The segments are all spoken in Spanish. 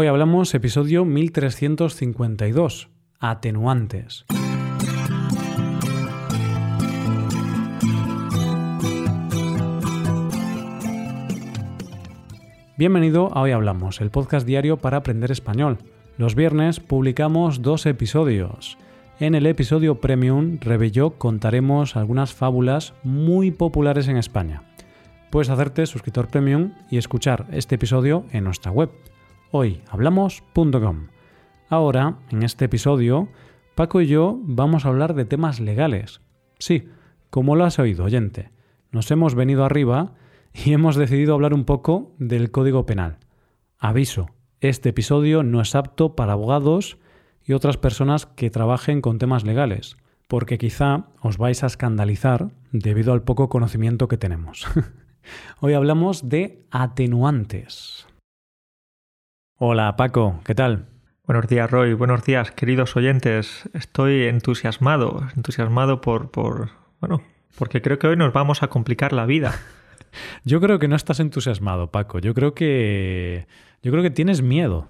Hoy hablamos episodio 1352, atenuantes. Bienvenido a Hoy Hablamos, el podcast diario para aprender español. Los viernes publicamos dos episodios. En el episodio Premium, Rebello, contaremos algunas fábulas muy populares en España. Puedes hacerte suscriptor Premium y escuchar este episodio en nuestra web, hoyhablamos.com. Ahora, en este episodio, Paco y yo vamos a hablar de temas legales. Sí, como lo has oído, oyente. Nos hemos venido arriba y hemos decidido hablar un poco del Código Penal. Aviso, este episodio no es apto para abogados y otras personas que trabajen con temas legales, porque quizá os vais a escandalizar debido al poco conocimiento que tenemos. Hoy hablamos de atenuantes. Hola Paco, ¿qué tal? Buenos días Roy, buenos días queridos oyentes. Estoy entusiasmado, entusiasmado por, por, bueno, porque creo que hoy nos vamos a complicar la vida. Yo creo que no estás entusiasmado, Paco. Yo creo que yo creo que tienes miedo.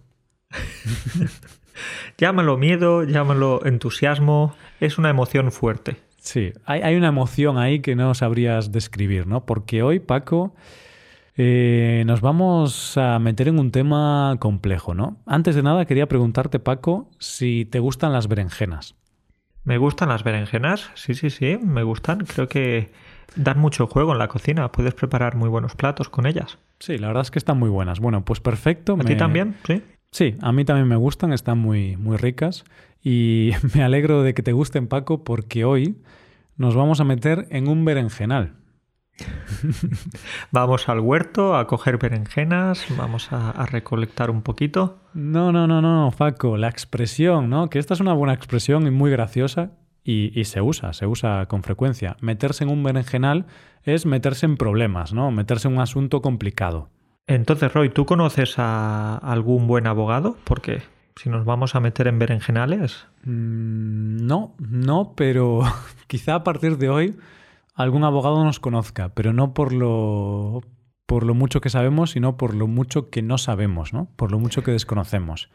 llámalo miedo, llámalo entusiasmo, es una emoción fuerte. Sí, hay, una emoción ahí que no sabrías describir, ¿no? Porque hoy, Paco, eh, nos vamos a meter en un tema complejo, ¿no? Antes de nada, quería preguntarte, Paco, si te gustan las berenjenas. ¿Me gustan las berenjenas? Sí, sí, sí, me gustan. Creo que dan mucho juego en la cocina. Puedes preparar muy buenos platos con ellas. Sí, la verdad es que están muy buenas. Bueno, pues perfecto. ¿A ti también? Sí. Sí, a mí también me gustan, están muy, muy ricas y me alegro de que te gusten, Paco, porque hoy nos vamos a meter en un berenjenal. vamos al huerto a coger berenjenas, vamos a, recolectar un poquito. No, no, no, no, Paco, la expresión, ¿no? Que esta es una buena expresión y muy graciosa y, y, se usa, se usa con frecuencia. Meterse en un berenjenal es meterse en problemas, ¿no? Meterse en un asunto complicado. Entonces, Roy, ¿tú conoces a algún buen abogado? Porque si nos vamos a meter en berenjenales. Mm, no, no, pero quizá a partir de hoy algún abogado nos conozca, pero no por lo, por lo mucho que sabemos, sino por lo mucho que no sabemos, ¿no? Por lo mucho que desconocemos.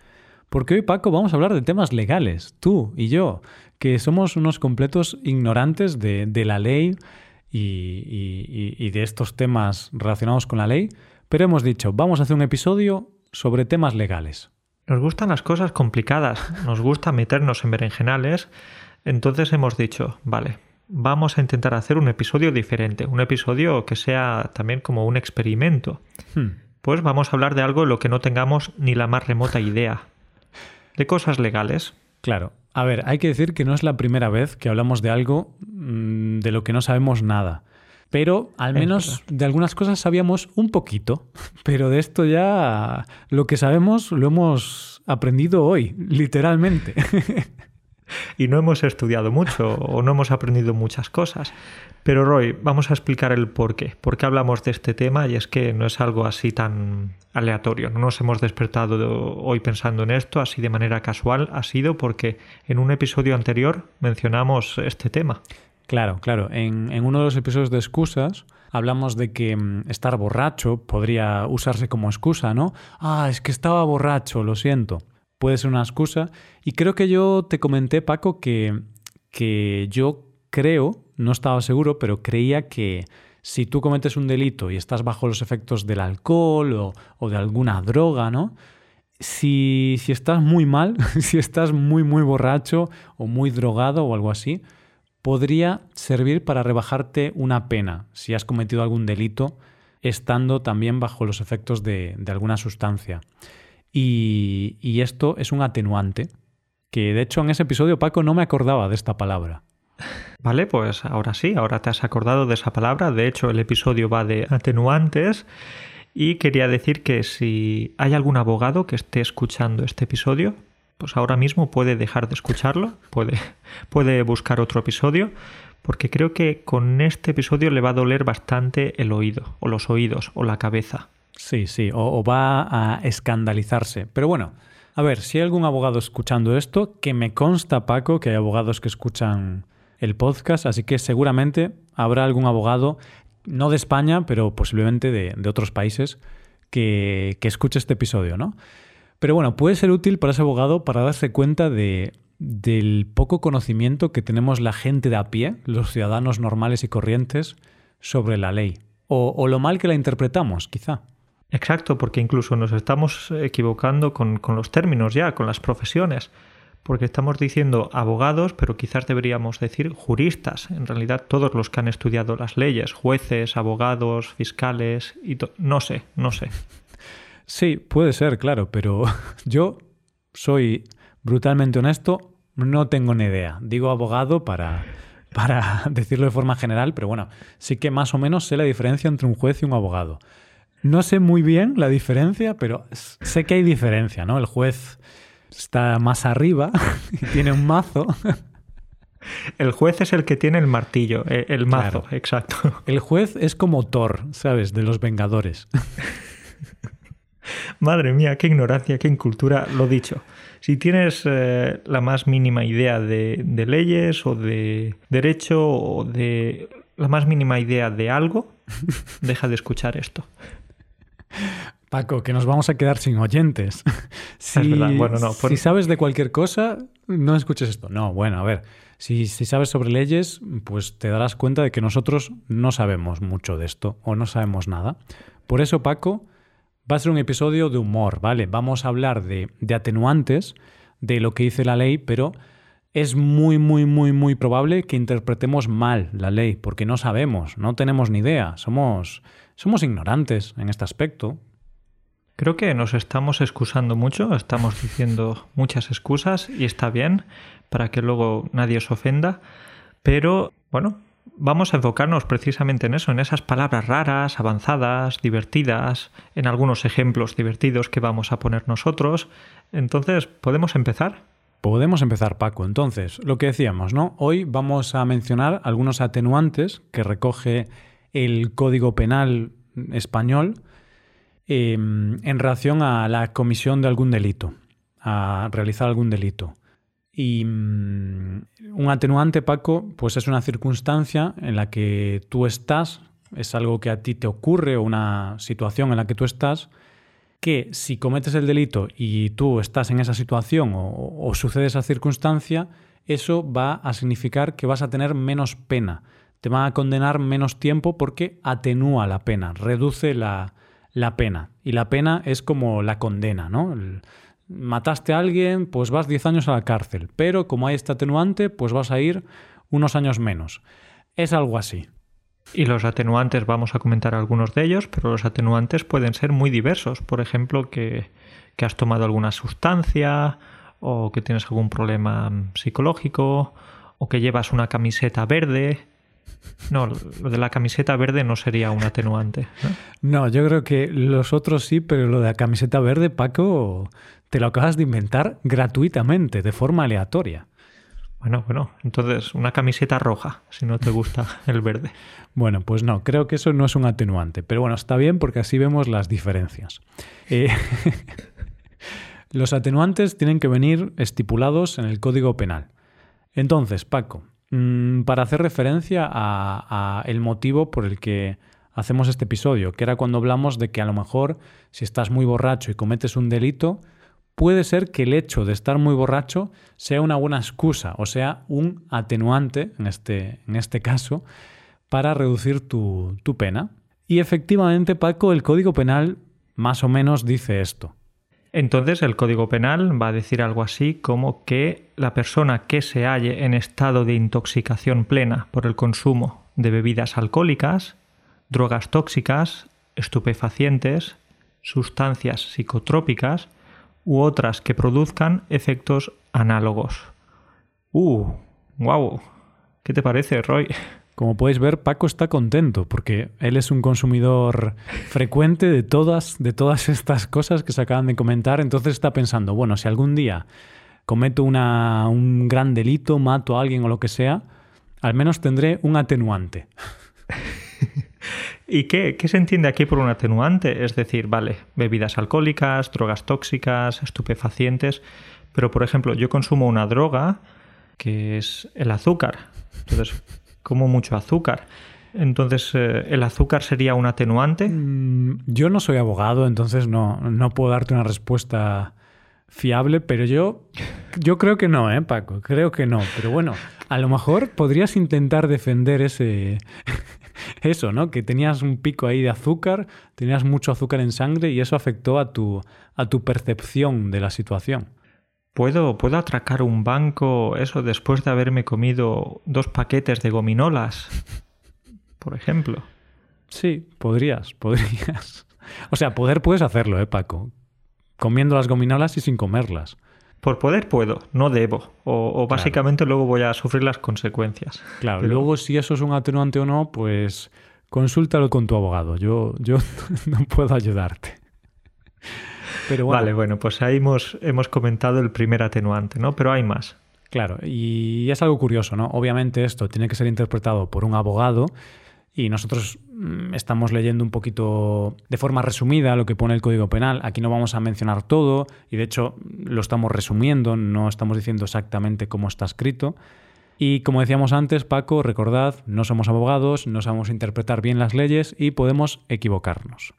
Porque hoy, Paco, vamos a hablar de temas legales, tú y yo, que somos unos completos ignorantes de, la ley y de estos temas relacionados con la ley, pero hemos dicho, vamos a hacer un episodio sobre temas legales. Nos gustan las cosas complicadas, nos gusta meternos en berenjenales, entonces hemos dicho, vale, vamos a intentar hacer un episodio diferente, un episodio que sea también como un experimento. Hmm. Pues vamos a hablar de algo de lo que no tengamos ni la más remota idea, de cosas legales. Claro. A ver, hay que decir que no es la primera vez que hablamos de algo mm, de lo que no sabemos nada. Pero al menos de algunas cosas sabíamos un poquito. Pero de esto ya lo que sabemos lo hemos aprendido hoy, literalmente. y no hemos estudiado mucho o no hemos aprendido muchas cosas. Pero Roy, vamos a explicar el por qué. ¿Por qué hablamos de este tema? Y es que no es algo así tan aleatorio. No nos hemos despertado hoy pensando en esto así de manera casual. Ha sido porque en un episodio anterior mencionamos este tema. Claro, claro. En, uno de los episodios de excusas hablamos de que mm, estar borracho podría usarse como excusa, ¿no? Ah, es que estaba borracho, lo siento. Puede ser una excusa. Y creo que yo te comenté, Paco, que, que yo creo, no estaba seguro, pero creía que si tú cometes un delito y estás bajo los efectos del alcohol o, o de alguna droga, ¿no? Si, si estás muy mal, si estás muy, muy borracho o muy drogado o algo así, podría servir para rebajarte una pena si has cometido algún delito estando también bajo los efectos de, alguna sustancia. Y, esto es un atenuante, que de hecho en ese episodio Paco no me acordaba de esta palabra. Vale, pues ahora sí, ahora te has acordado de esa palabra. De hecho, el episodio va de atenuantes. Y quería decir que si hay algún abogado que esté escuchando este episodio, pues ahora mismo puede dejar de escucharlo, puede, puede buscar otro episodio, porque creo que con este episodio le va a doler bastante el oído, o los oídos, o la cabeza. Sí, sí, o, va a escandalizarse. Pero bueno, a ver, si hay algún abogado escuchando esto, que me consta, Paco, que hay abogados que escuchan el podcast, así que seguramente habrá algún abogado, no de España, pero posiblemente de, otros países, que, que escuche este episodio, ¿no? Pero bueno, puede ser útil para ese abogado para darse cuenta de, del poco conocimiento que tenemos la gente de a pie, los ciudadanos normales y corrientes, sobre la ley. O, o lo mal que la interpretamos, quizá. Exacto, porque incluso nos estamos equivocando con, con los términos ya, con las profesiones porque estamos diciendo abogados, pero quizás deberíamos decir juristas. En realidad, todos los que han estudiado las leyes, jueces, abogados, fiscales, y no sé, no sé. Sí, puede ser, claro, pero yo soy brutalmente honesto, no tengo ni idea. Digo abogado para, para decirlo de forma general, pero bueno, sí que más o menos sé la diferencia entre un juez y un abogado. No sé muy bien la diferencia, pero sé que hay diferencia, ¿no? El juez está más arriba y tiene un mazo. El juez es el que tiene el martillo, eh, el mazo, exacto. El juez es como Thor, ¿sabes? De los Vengadores. Madre mía, qué ignorancia, qué incultura, lo dicho. Si tienes eh, la más mínima idea de, de, leyes o de derecho o de la más mínima idea de algo, deja de escuchar esto. Paco, que nos vamos a quedar sin oyentes. si, Bueno, no, si sabes de cualquier cosa, no escuches esto. No, bueno, a ver, si, si, sabes sobre leyes, pues te darás cuenta de que nosotros no sabemos mucho de esto o no sabemos nada. Por eso, Paco, va a ser un episodio de humor, ¿vale? Vamos a hablar de, de atenuantes, de lo que dice la ley, pero es muy, muy, muy, muy probable que interpretemos mal la ley, porque no sabemos, no tenemos ni idea, somos, somos ignorantes en este aspecto. Creo que nos estamos excusando mucho, estamos diciendo muchas excusas y está bien para que luego nadie os ofenda, pero bueno, vamos a enfocarnos precisamente en eso, en esas palabras raras, avanzadas, divertidas, en algunos ejemplos divertidos que vamos a poner nosotros. Entonces, ¿podemos empezar? Podemos empezar, Paco. Entonces, lo que decíamos, ¿no? Hoy vamos a mencionar algunos atenuantes que recoge el Código Penal español Em, en relación a la comisión de algún delito, a realizar algún delito. Y mm, un atenuante, Paco, pues es una circunstancia en la que tú estás, es algo que a ti te ocurre una situación en la que tú estás, que si cometes el delito y tú estás en esa situación o, o sucede esa circunstancia, eso va a significar que vas a tener menos pena, te van a condenar menos tiempo porque atenúa la pena, reduce la, la pena. Y la pena es como la condena, ¿no? mataste a alguien, pues vas 10 años a la cárcel, pero como hay este atenuante, pues vas a ir unos años menos. Es algo así. Y los atenuantes, vamos a comentar algunos de ellos, pero los atenuantes pueden ser muy diversos. Por ejemplo, que, que has tomado alguna sustancia, o que tienes algún problema psicológico, o que llevas una camiseta verde, no, lo de la camiseta verde no sería un atenuante. ¿no? yo creo que los otros sí, pero lo de la camiseta verde, Paco, te lo acabas de inventar gratuitamente, de forma aleatoria. Bueno, bueno, entonces una camiseta roja, si no te gusta el verde. Bueno, pues no, creo que eso no es un atenuante, pero bueno, está bien porque así vemos las diferencias. Eh, los atenuantes tienen que venir estipulados en el Código Penal. Entonces, Paco, Mm, para hacer referencia a, el motivo por el que hacemos este episodio, que era cuando hablamos de que a lo mejor si estás muy borracho y cometes un delito, puede ser que el hecho de estar muy borracho sea una buena excusa, o sea, un atenuante, en este, en este caso, para reducir tu, tu pena. Y efectivamente, Paco, el Código Penal más o menos dice esto. Entonces el Código Penal va a decir algo así como que la persona que se halle en estado de intoxicación plena por el consumo de bebidas alcohólicas, drogas tóxicas, estupefacientes, sustancias psicotrópicas u otras que produzcan efectos análogos. ¡Uh! ¡Guau! ¿Qué te parece, Roy? Como podéis ver, Paco está contento porque él es un consumidor frecuente de todas, de todas estas cosas que se acaban de comentar. Entonces está pensando, bueno, si algún día cometo una, un gran delito, mato a alguien o lo que sea, al menos tendré un atenuante. ¿Y qué, qué, se entiende aquí por un atenuante? Es decir, vale, bebidas alcohólicas, drogas tóxicas, estupefacientes, pero por ejemplo, yo consumo una droga que es el azúcar. Entonces, como mucho azúcar. Entonces, eh, ¿el azúcar sería un atenuante? Mm, yo no soy abogado, entonces no, no puedo darte una respuesta fiable, pero yo, yo creo que no, ¿eh, Paco? Creo que no. Pero bueno, a lo mejor podrías intentar defender ese... Eso, ¿no? Que tenías un pico ahí de azúcar, tenías mucho azúcar en sangre y eso afectó a tu, a tu percepción de la situación. ¿Puedo, ¿Puedo atracar un banco, eso, después de haberme comido dos paquetes de gominolas? Por ejemplo. Sí, podrías, podrías. O sea, poder puedes hacerlo, ¿eh, Paco? Comiendo las gominolas y sin comerlas. Por poder puedo, no debo. O, básicamente luego voy a sufrir las consecuencias. Claro, luego si eso es un atenuante o no, pues consúltalo con tu abogado. Yo, yo no puedo ayudarte. Pero Vale, bueno, pues ahí hemos, hemos comentado el primer atenuante, ¿no? Pero hay más. Claro, y es algo curioso, ¿no? Obviamente esto tiene que ser interpretado por un abogado y nosotros mm, estamos leyendo un poquito de forma resumida lo que pone el Código Penal. Aquí no vamos a mencionar todo y de hecho lo estamos resumiendo, no estamos diciendo exactamente cómo está escrito. Y como decíamos antes, Paco, recordad, no somos abogados, no sabemos interpretar bien las leyes y podemos equivocarnos.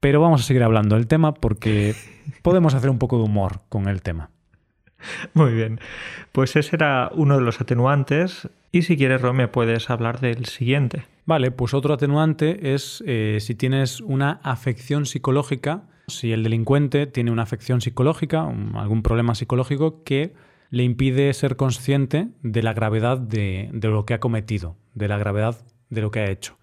Pero vamos a seguir hablando del tema porque podemos hacer un poco de humor con el tema. Muy bien. Pues ese era uno de los atenuantes. Y si quieres, Rome, puedes hablar del siguiente. Vale, pues otro atenuante es eh, si tienes una afección psicológica, si el delincuente tiene una afección psicológica, algún problema psicológico que le impide ser consciente de la gravedad de lo que ha cometido, de la gravedad de lo que ha hecho.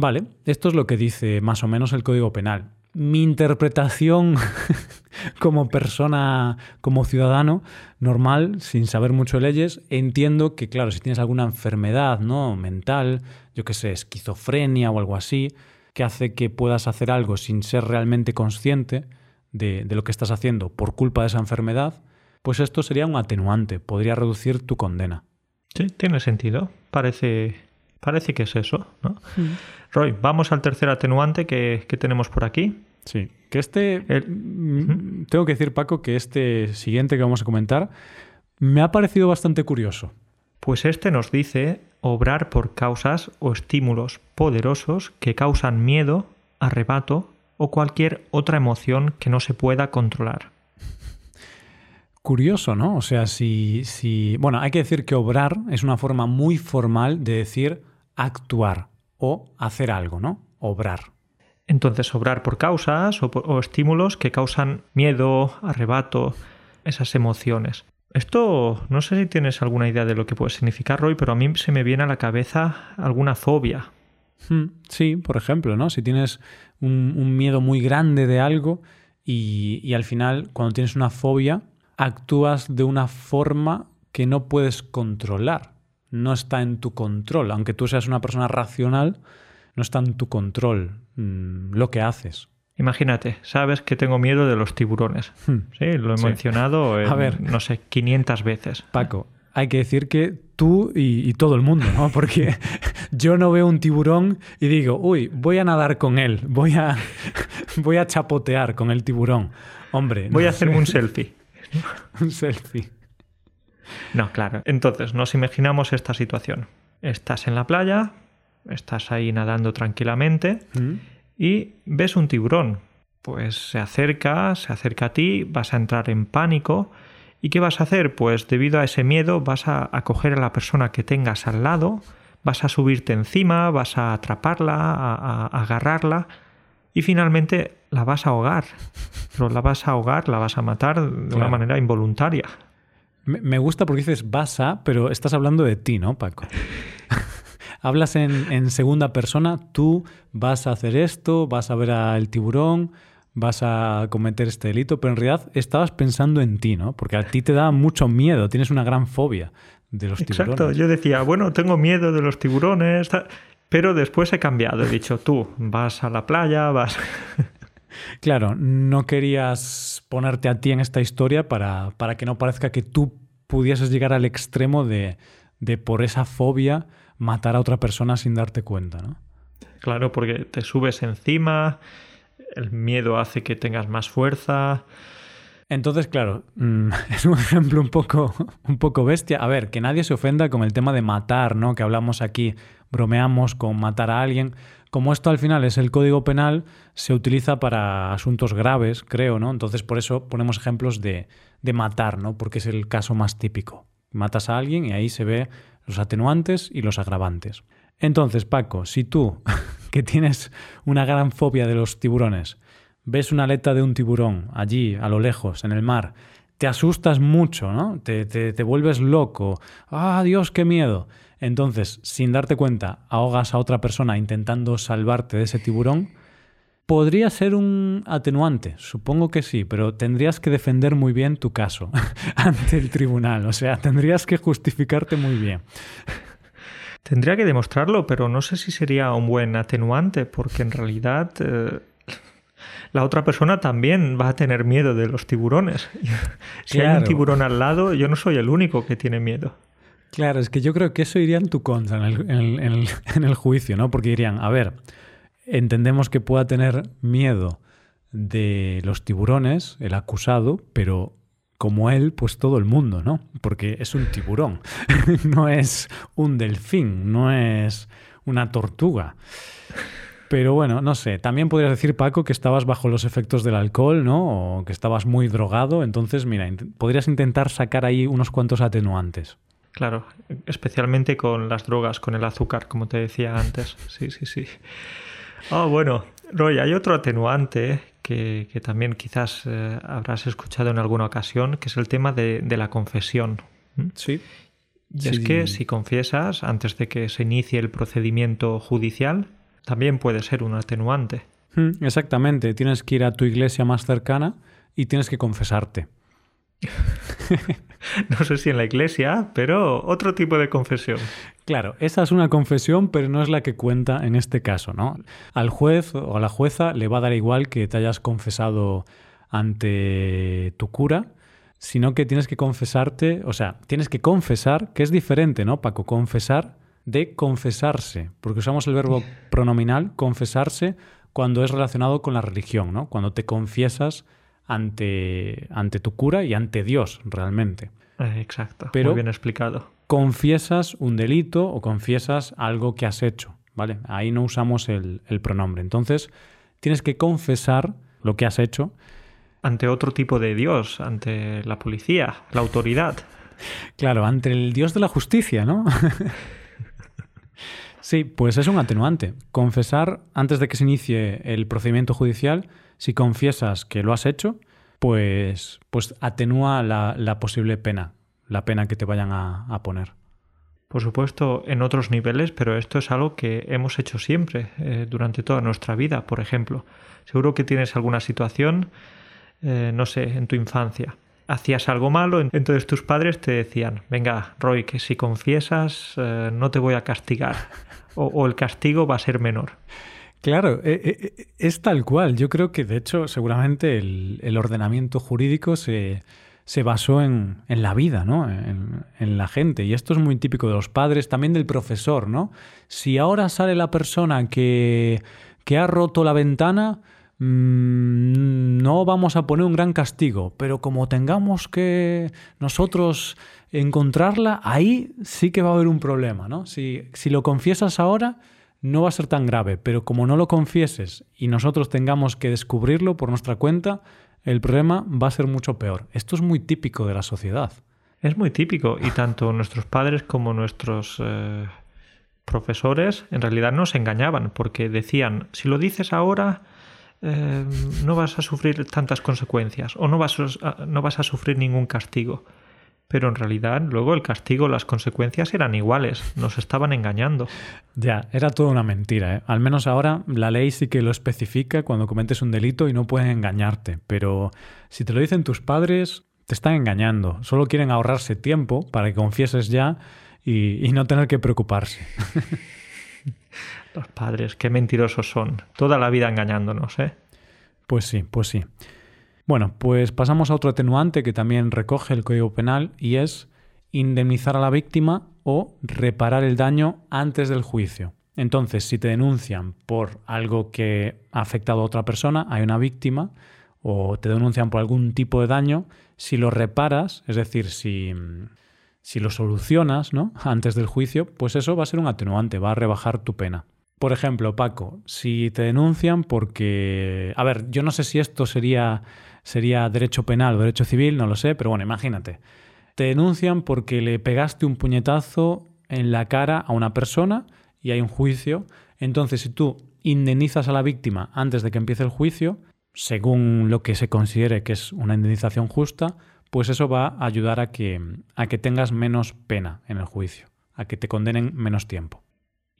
Vale, esto es lo que dice más o menos el Código Penal. Mi interpretación como persona, como ciudadano normal, sin saber mucho de leyes, entiendo que, claro, si tienes alguna enfermedad ¿no? mental, yo qué sé, esquizofrenia o algo así, que hace que puedas hacer algo sin ser realmente consciente de, de lo que estás haciendo por culpa de esa enfermedad, pues esto sería un atenuante, podría reducir tu condena. Sí, tiene sentido. Parece, Parece que es eso, ¿no? Mm. Roy, vamos al tercer atenuante que, tenemos por aquí. Sí, que este... Mm, tengo que decir, Paco, que este siguiente que vamos a comentar me ha parecido bastante curioso. Pues este nos dice obrar por causas o estímulos poderosos que causan miedo, arrebato o cualquier otra emoción que no se pueda controlar. Curioso, ¿no? O sea, si, si... Bueno, hay que decir que obrar es una forma muy formal de decir actuar o hacer algo, ¿no? Obrar. Entonces, obrar por causas o, estímulos que causan miedo, arrebato, esas emociones. Esto no sé si tienes alguna idea de lo que puede significar, Roy, pero a mí se me viene a la cabeza alguna fobia. Hmm, sí, por ejemplo, ¿no? Si tienes un, miedo muy grande de algo y, y, al final, cuando tienes una fobia, actúas de una forma que no puedes controlar no está en tu control. Aunque tú seas una persona racional, no está en tu control mm, lo que haces. Imagínate, sabes que tengo miedo de los tiburones. Hmm. Sí, lo he mencionado, A ver, no sé, 500 veces. Paco, hay que decir que tú y, todo el mundo, ¿no? Porque yo no veo un tiburón y digo, uy, voy a nadar con él, voy a, voy a chapotear con el tiburón. Hombre. Voy a hacerme un selfie. un selfie. No, claro. Entonces, nos imaginamos esta situación. Estás en la playa, estás ahí nadando tranquilamente mm. y ves un tiburón. Pues se acerca, se acerca a ti, vas a entrar en pánico. ¿Y qué vas a hacer? Pues debido a ese miedo vas a, coger a la persona que tengas al lado, vas a subirte encima, vas a atraparla, a, agarrarla y finalmente la vas a ahogar. Pero la vas a ahogar, la vas a matar de una manera involuntaria. Me gusta porque dices vas a, pero estás hablando de ti, ¿no, Paco? Hablas en, segunda persona, tú vas a hacer esto, vas a ver al tiburón, vas a cometer este delito, pero en realidad estabas pensando en ti, ¿no? Porque a ti te da mucho miedo, tienes una gran fobia de los tiburones. Exacto, yo decía, bueno, tengo miedo de los tiburones, pero después he cambiado, he dicho, tú vas a la playa, vas... Claro, no querías ponerte a ti en esta historia para, para que no parezca que tú pudieses llegar al extremo de, de, por esa fobia matar a otra persona sin darte cuenta, ¿no? Claro, porque te subes encima, el miedo hace que tengas más fuerza. Entonces, claro, mm, es un ejemplo un poco, un poco bestia. A ver, que nadie se ofenda con el tema de matar, ¿no? Que hablamos aquí, bromeamos con matar a alguien. Como esto al final es el código penal, se utiliza para asuntos graves, creo, ¿no? Entonces, por eso ponemos ejemplos de, de matar, ¿no? Porque es el caso más típico. Matas a alguien y ahí se ve los atenuantes y los agravantes. Entonces, Paco, si tú, que tienes una gran fobia de los tiburones, ves una aleta de un tiburón allí, a lo lejos, en el mar, te asustas mucho, ¿no? Te, te, vuelves loco. ¡Ah, Dios, qué miedo! Entonces, sin darte cuenta, ahogas a otra persona intentando salvarte de ese tiburón. Podría ser un atenuante, supongo que sí, pero tendrías que defender muy bien tu caso ante el tribunal, o sea, tendrías que justificarte muy bien. Tendría que demostrarlo, pero no sé si sería un buen atenuante, porque en realidad eh, la otra persona también va a tener miedo de los tiburones. si hay un tiburón al lado, yo no soy el único que tiene miedo. Claro, es que yo creo que eso iría en tu contra en el, en el juicio, ¿no? Porque dirían, a ver, entendemos que pueda tener miedo de los tiburones, el acusado, pero como él, pues todo el mundo, ¿no? Porque es un tiburón, no es un delfín, no es una tortuga. Pero bueno, no sé. También podrías decir, Paco, que estabas bajo los efectos del alcohol, ¿no? O que estabas muy drogado. Entonces, mira, podrías intentar sacar ahí unos cuantos atenuantes. Claro, especialmente con las drogas, con el azúcar, como te decía antes. Sí, sí, sí. Ah, bueno, Roy, hay otro atenuante que, también quizás eh, habrás escuchado en alguna ocasión, que es el tema de, la confesión. Sí. Y es que si confiesas antes de que se inicie el procedimiento judicial, también puede ser un atenuante. Mm, exactamente, tienes que ir a tu iglesia más cercana y tienes que confesarte. no sé si en la iglesia, pero otro tipo de confesión. Claro, esa es una confesión, pero no es la que cuenta en este caso, ¿no? Al juez o a la jueza le va a dar igual que te hayas confesado ante tu cura, sino que tienes que confesarte, o sea, tienes que confesar, que es diferente, ¿no, Paco? Confesar de confesarse, porque usamos el verbo pronominal, confesarse, cuando es relacionado con la religión, ¿no? Cuando te confiesas ante, ante tu cura y ante Dios, realmente. Eh, exacto, Pero muy bien explicado. Confiesas un delito o confiesas algo que has hecho, ¿vale? Ahí no usamos el, el pronombre. Entonces, tienes que confesar lo que has hecho. Ante otro tipo de Dios, ante la policía, la autoridad. Claro, ante el Dios de la justicia, ¿no? Sí, pues es un atenuante. Confesar antes de que se inicie el procedimiento judicial, si confiesas que lo has hecho, pues, pues atenúa la, posible pena, la pena que te vayan a, poner. Por supuesto, en otros niveles, pero esto es algo que hemos hecho siempre, eh, durante toda nuestra vida, por ejemplo. Seguro que tienes alguna situación, eh, no sé, en tu infancia, hacías algo malo, entonces tus padres te decían, venga, Roy, que si confiesas eh, no te voy a castigar o, el castigo va a ser menor. Claro, eh, eh, es tal cual. Yo creo que de hecho seguramente el, ordenamiento jurídico se, basó en, la vida, ¿no? En, en, la gente. Y esto es muy típico de los padres, también del profesor, ¿no? Si ahora sale la persona que, que ha roto la ventana, no vamos a poner un gran castigo, pero como tengamos que nosotros encontrarla, ahí sí que va a haber un problema, ¿no? Si, si lo confiesas ahora, no va a ser tan grave, pero como no lo confieses y nosotros tengamos que descubrirlo por nuestra cuenta, el problema va a ser mucho peor. Esto es muy típico de la sociedad. Es muy típico y tanto nuestros padres como nuestros eh, profesores en realidad nos engañaban porque decían, si lo dices ahora, Em, no vas a sufrir tantas consecuencias o no vas a, no vas a sufrir ningún castigo. Pero en realidad luego el castigo, las consecuencias eran iguales, nos estaban engañando. Ya, era toda una mentira. ¿eh? Al menos ahora la ley sí que lo especifica cuando cometes un delito y no pueden engañarte. Pero si te lo dicen tus padres, te están engañando. Solo quieren ahorrarse tiempo para que confieses ya y, y no tener que preocuparse. Los padres, qué mentirosos son. Toda la vida engañándonos, ¿eh? Pues sí, pues sí. Bueno, pues pasamos a otro atenuante que también recoge el Código Penal y es indemnizar a la víctima o reparar el daño antes del juicio. Entonces, si te denuncian por algo que ha afectado a otra persona, hay una víctima o te denuncian por algún tipo de daño, si lo reparas, es decir, si, si lo solucionas ¿no? antes del juicio, pues eso va a ser un atenuante, va a rebajar tu pena. Por ejemplo, Paco, si te denuncian porque... A ver, yo no sé si esto sería, sería derecho penal o derecho civil, no lo sé, pero bueno, imagínate. Te denuncian porque le pegaste un puñetazo en la cara a una persona y hay un juicio. Entonces, si tú indemnizas a la víctima antes de que empiece el juicio, según lo que se considere que es una indemnización justa, pues eso va a ayudar a que, a que tengas menos pena en el juicio, a que te condenen menos tiempo.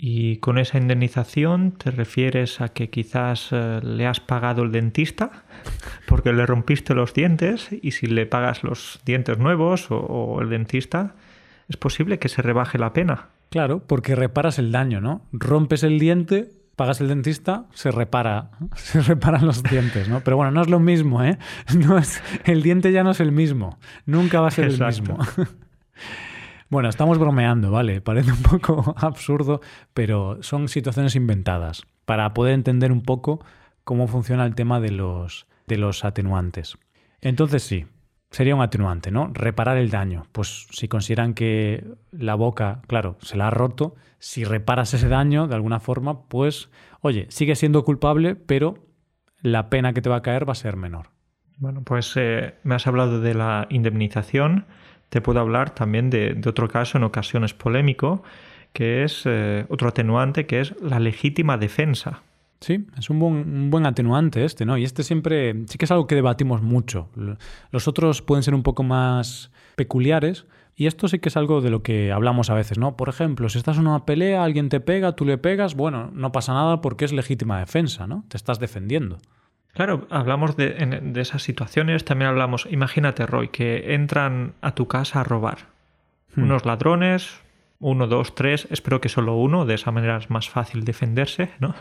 ¿Y con esa indemnización te refieres a que quizás eh, le has pagado el dentista porque le rompiste los dientes y si le pagas los dientes nuevos o, o el dentista, es posible que se rebaje la pena? Claro, porque reparas el daño, ¿no? Rompes el diente, pagas el dentista, se repara, se reparan los dientes, ¿no? Pero bueno, no es lo mismo, ¿eh? No es, el diente ya no es el mismo, nunca va a ser el mismo. Bueno, estamos bromeando, ¿vale? Parece un poco absurdo, pero son situaciones inventadas para poder entender un poco cómo funciona el tema de los, de los atenuantes. Entonces sí, sería un atenuante, ¿no? Reparar el daño. Pues si consideran que la boca, claro, se la ha roto, si reparas ese daño de alguna forma, pues, oye, sigue siendo culpable, pero la pena que te va a caer va a ser menor. Bueno, pues eh, me has hablado de la indemnización te puedo hablar también de, otro caso en ocasiones polémico, que es eh, otro atenuante, que es la legítima defensa. Sí, es un buen, buen, atenuante este, ¿no? Y este siempre sí que es algo que debatimos mucho. Los otros pueden ser un poco más peculiares y esto sí que es algo de lo que hablamos a veces, ¿no? Por ejemplo, si estás en una pelea, alguien te pega, tú le pegas, bueno, no pasa nada porque es legítima defensa, ¿no? Te estás defendiendo. Claro, hablamos de, esas situaciones, también hablamos, imagínate Roy, que entran a tu casa a robar. Hmm. Unos ladrones, uno, dos, tres, espero que solo uno, de esa manera es más fácil defenderse, ¿no?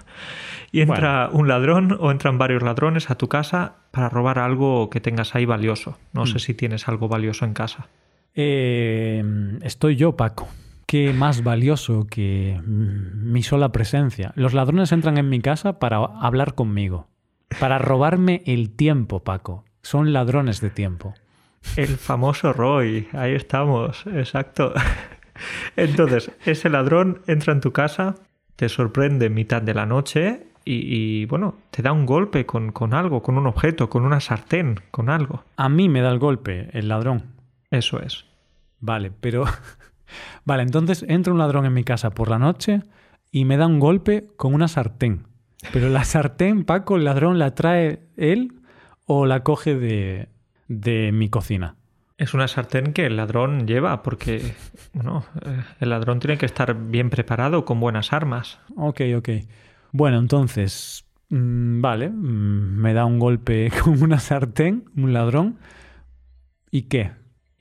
Y entra un ladrón o entran varios ladrones a tu casa para robar algo que tengas ahí valioso. No sé hmm. si tienes algo valioso en casa. Eh, estoy yo, Paco. ¿Qué más valioso que mi sola presencia? Los ladrones entran en mi casa para hablar conmigo. Para robarme el tiempo, Paco. Son ladrones de tiempo. El famoso Roy, ahí estamos, exacto. Entonces, ese ladrón entra en tu casa, te sorprende en mitad de la noche y, bueno, te da un golpe con, con, algo, con un objeto, con una sartén, con algo. A mí me da el golpe, el ladrón. Eso es. Vale, pero... vale, entonces entra un ladrón en mi casa por la noche y me da un golpe con una sartén. Pero la sartén, Paco, el ladrón la trae él o la coge de, de mi cocina. Es una sartén que el ladrón lleva porque, bueno, eh, el ladrón tiene que estar bien preparado con buenas armas. Ok, ok. Bueno, entonces, mm, vale, mm, me da un golpe con una sartén, un ladrón. ¿Y qué?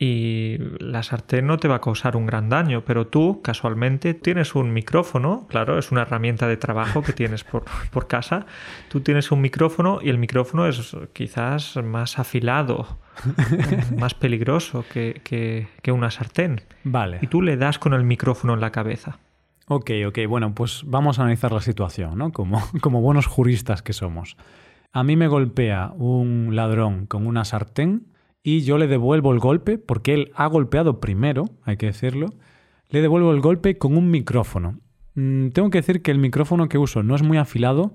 Y la sartén no te va a causar un gran daño, pero tú casualmente tienes un micrófono, claro, es una herramienta de trabajo que tienes por, casa, tú tienes un micrófono y el micrófono es quizás más afilado, más peligroso que, una sartén. Vale. Y tú le das con el micrófono en la cabeza. Ok, ok, bueno, pues vamos a analizar la situación, ¿no? Como, como buenos juristas que somos. A mí me golpea un ladrón con una sartén y yo le devuelvo el golpe, porque él ha golpeado primero, hay que decirlo, le devuelvo el golpe con un micrófono. Mm, tengo que decir que el micrófono que uso no es muy afilado,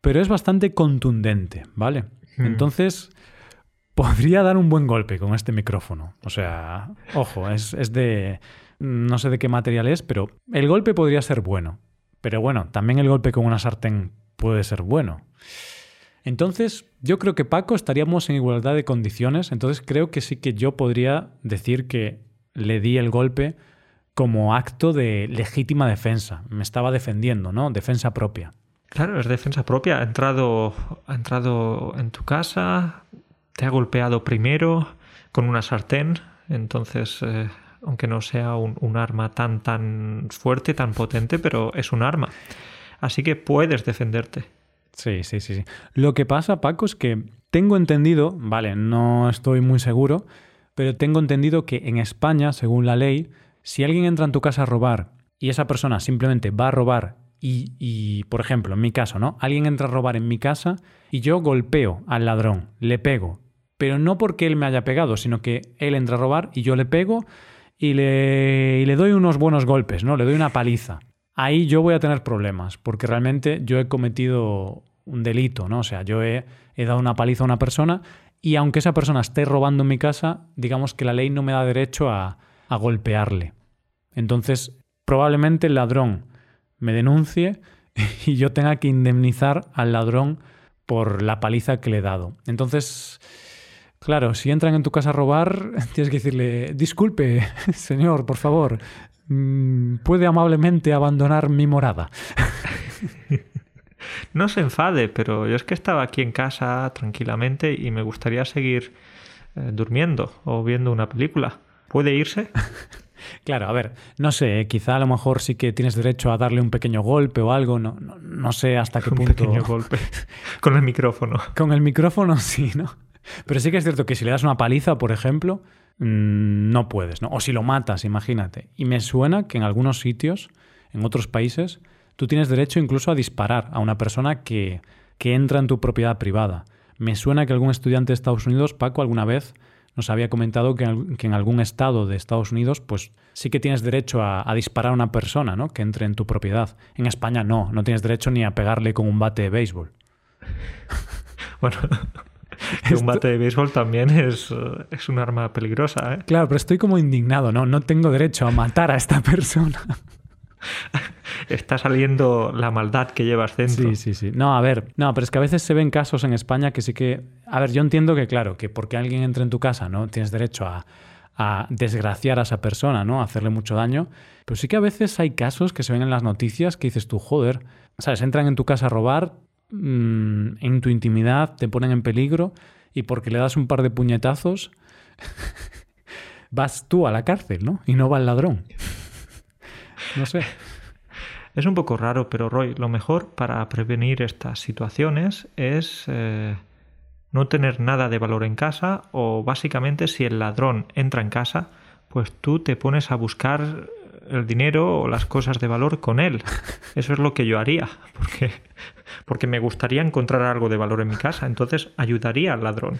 pero es bastante contundente, ¿vale? Hmm. Entonces, podría dar un buen golpe con este micrófono. O sea, ojo, es, es de... No sé de qué material es, pero el golpe podría ser bueno. Pero bueno, también el golpe con una sartén puede ser bueno. Entonces, yo creo que Paco estaríamos en igualdad de condiciones, entonces creo que sí que yo podría decir que le di el golpe como acto de legítima defensa. Me estaba defendiendo, ¿no? Defensa propia. Claro, es defensa propia. Ha entrado, ha entrado en tu casa, te ha golpeado primero con una sartén, entonces, eh, aunque no sea un arma tan, tan fuerte, tan potente, pero es un arma. Así que puedes defenderte. Sí, sí, sí, sí. Lo que pasa, Paco, es que tengo entendido, vale, no estoy muy seguro, pero tengo entendido que en España, según la ley, si alguien entra en tu casa a robar y esa persona simplemente va a robar y, y, por ejemplo, en mi caso, ¿no? Alguien entra a robar en mi casa y yo golpeo al ladrón, le pego, pero no porque él me haya pegado, sino que él entra a robar y yo le pego y le, y le doy unos buenos golpes, ¿no? Le doy una paliza. Ahí yo voy a tener problemas, porque realmente yo he cometido un delito, ¿no? O sea, yo he, he dado una paliza a una persona y aunque esa persona esté robando en mi casa, digamos que la ley no me da derecho a, a golpearle. Entonces, probablemente el ladrón me denuncie y yo tenga que indemnizar al ladrón por la paliza que le he dado. Entonces, claro, si entran en tu casa a robar, tienes que decirle, disculpe, señor, por favor, ¿puede amablemente abandonar mi morada? No se enfade, pero yo es que estaba aquí en casa tranquilamente y me gustaría seguir eh, durmiendo o viendo una película. ¿Puede irse? Claro, a ver, no sé, eh, quizá a lo mejor sí que tienes derecho a darle un pequeño golpe o algo, no, no, no sé hasta qué Un punto. pequeño golpe con el micrófono. Con el micrófono sí, ¿no? Pero sí que es cierto que si le das una paliza, por ejemplo, mm, no puedes, ¿no? O si lo matas, imagínate. Y me suena que en algunos sitios, en otros países, tú tienes derecho incluso a disparar a una persona que, que entra en tu propiedad privada. Me suena que algún estudiante de Estados Unidos, Paco, alguna vez nos había comentado que, que en algún estado de Estados Unidos, pues sí que tienes derecho a, a disparar a una persona, ¿no? Que entre en tu propiedad. En España no, no tienes derecho ni a pegarle con un bate de béisbol. Bueno, que un bate de béisbol también es, es un arma peligrosa, ¿eh? Claro, pero estoy como indignado, ¿no? No tengo derecho a matar a esta persona. Está saliendo la maldad que llevas dentro. Sí, sí, sí. No, a ver, no, pero es que a veces se ven casos en España que sí que. A ver, yo entiendo que, claro, que porque alguien entre en tu casa, ¿no? Tienes derecho a, a desgraciar a esa persona, ¿no? A hacerle mucho daño. Pero sí que a veces hay casos que se ven en las noticias que dices tú, joder, ¿sabes? Entran en tu casa a robar, mm, en tu intimidad, te ponen en peligro y porque le das un par de puñetazos, vas tú a la cárcel, ¿no? Y no va el ladrón. No sé. Es un poco raro, pero Roy, lo mejor para prevenir estas situaciones es eh, no tener nada de valor en casa o básicamente si el ladrón entra en casa, pues tú te pones a buscar el dinero o las cosas de valor con él. Eso es lo que yo haría, porque, porque me gustaría encontrar algo de valor en mi casa, entonces ayudaría al ladrón.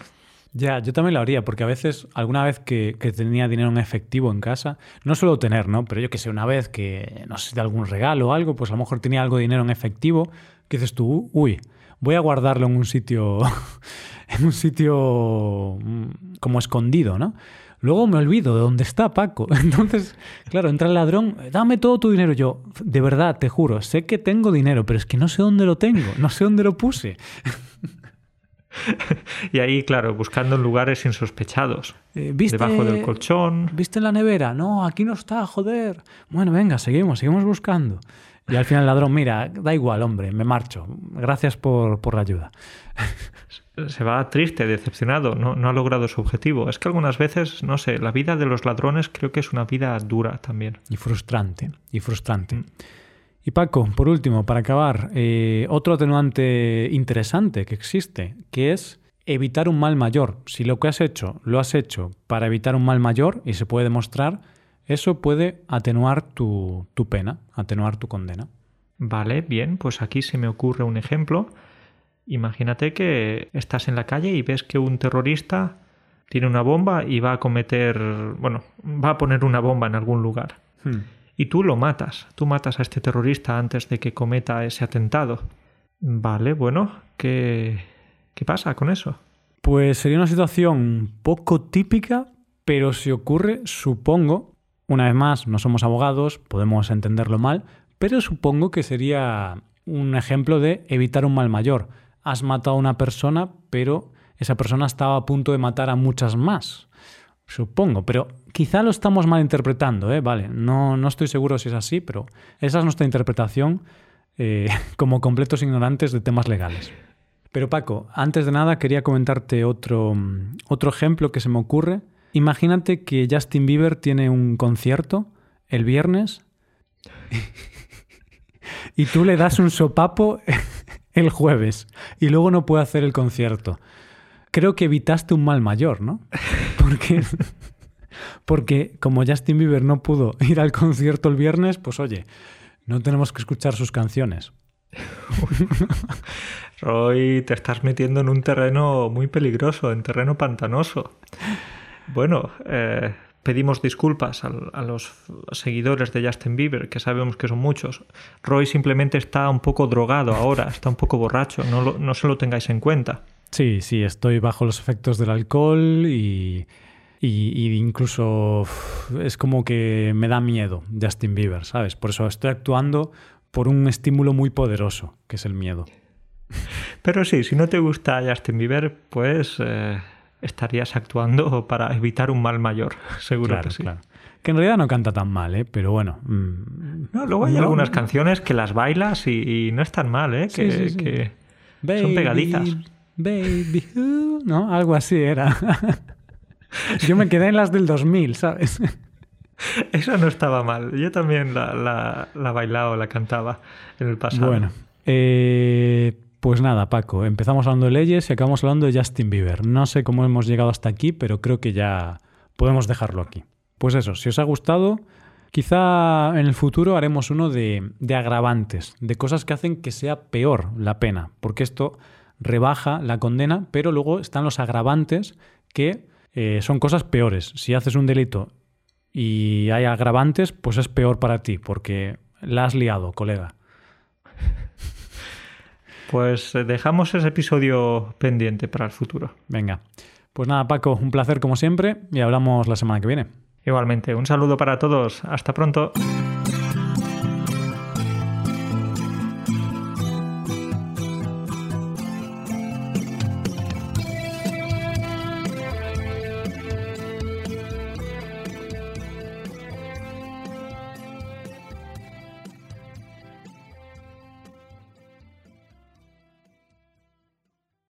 Ya, yo también lo haría, porque a veces, alguna vez que, que tenía dinero en efectivo en casa, no suelo tener, ¿no? Pero yo que sé, una vez que, no sé, de algún regalo o algo, pues a lo mejor tenía algo de dinero en efectivo, que dices tú, uy, voy a guardarlo en un sitio, en un sitio mm, como escondido, ¿no? Luego me olvido de dónde está Paco. Entonces, claro, entra el ladrón, dame todo tu dinero. Yo, de verdad, te juro, sé que tengo dinero, pero es que no sé dónde lo tengo, no sé dónde lo puse. Y ahí, claro, buscando en lugares insospechados. Eh, ¿viste, Debajo del colchón. ¿Viste en la nevera? No, aquí no está, joder. Bueno, venga, seguimos, seguimos buscando. Y al final el ladrón, mira, da igual, hombre, me marcho. Gracias por, por la ayuda. se va triste, decepcionado, no, no ha logrado su objetivo. Es que algunas veces, no sé, la vida de los ladrones creo que es una vida dura también. Y frustrante, y frustrante. Y Paco, por último, para acabar, eh, otro atenuante interesante que existe, que es evitar un mal mayor. Si lo que has hecho lo has hecho para evitar un mal mayor y se puede demostrar, eso puede atenuar tu, tu pena, atenuar tu condena. Vale, bien, pues aquí se me ocurre un ejemplo. Imagínate que estás en la calle y ves que un terrorista tiene una bomba y va a cometer, bueno, va a poner una bomba en algún lugar. Hmm. Y tú lo matas, tú matas a este terrorista antes de que cometa ese atentado. Vale, bueno, ¿qué, qué pasa con eso? Pues sería una situación poco típica, pero si ocurre, supongo, una vez más, no somos abogados, podemos entenderlo mal, pero supongo que sería un ejemplo de evitar un mal mayor. Has matado a una persona, pero esa persona estaba a punto de matar a muchas más. Supongo, pero quizá lo estamos malinterpretando, ¿eh? Vale, no, no estoy seguro si es así, pero esa es nuestra interpretación eh, como completos ignorantes de temas legales. Pero Paco, antes de nada quería comentarte otro, otro ejemplo que se me ocurre. Imagínate que Justin Bieber tiene un concierto el viernes y tú le das un sopapo el jueves y luego no puede hacer el concierto. Creo que evitaste un mal mayor, ¿no? Porque, porque como Justin Bieber no pudo ir al concierto el viernes, pues oye, No tenemos que escuchar sus canciones. Roy, te estás metiendo en un terreno muy peligroso, en terreno pantanoso. Bueno, eh, pedimos disculpas a, los seguidores de Justin Bieber, que sabemos que son muchos. Roy simplemente está un poco drogado ahora, está un poco borracho, no, no se lo tengáis en cuenta. Sí, sí, estoy bajo los efectos del alcohol y, y, incluso es como que me da miedo Justin Bieber, ¿sabes? Por eso estoy actuando por un estímulo muy poderoso, que es el miedo. Pero sí, si no te gusta Justin Bieber, pues eh, estarías actuando para evitar un mal mayor, seguro que sí. Claro. Que en realidad no canta tan mal, ¿eh? Pero bueno. Mm, no, luego hay algunas canciones que las bailas y, no están mal, ¿eh? Que, son pegadizas. Baby, ¿no? Algo así era. Yo me quedé en las del 2000, ¿sabes? Eso no estaba mal. Yo también la, la, la bailaba, la cantaba en el pasado. Bueno, eh, pues nada, Paco, empezamos hablando de leyes y acabamos hablando de Justin Bieber. No sé cómo hemos llegado hasta aquí, pero creo que ya podemos dejarlo aquí. Pues eso, si os ha gustado, quizá en el futuro haremos uno de, agravantes, de cosas que hacen que sea peor la pena, porque esto rebaja la condena, pero luego están los agravantes que eh, son cosas peores. Si haces un delito y hay agravantes, pues es peor para ti, porque la has liado, colega. Pues eh, dejamos ese episodio pendiente para el futuro. Venga. Pues nada, Paco, un placer como siempre y hablamos la semana que viene. Igualmente, un saludo para todos. Hasta pronto.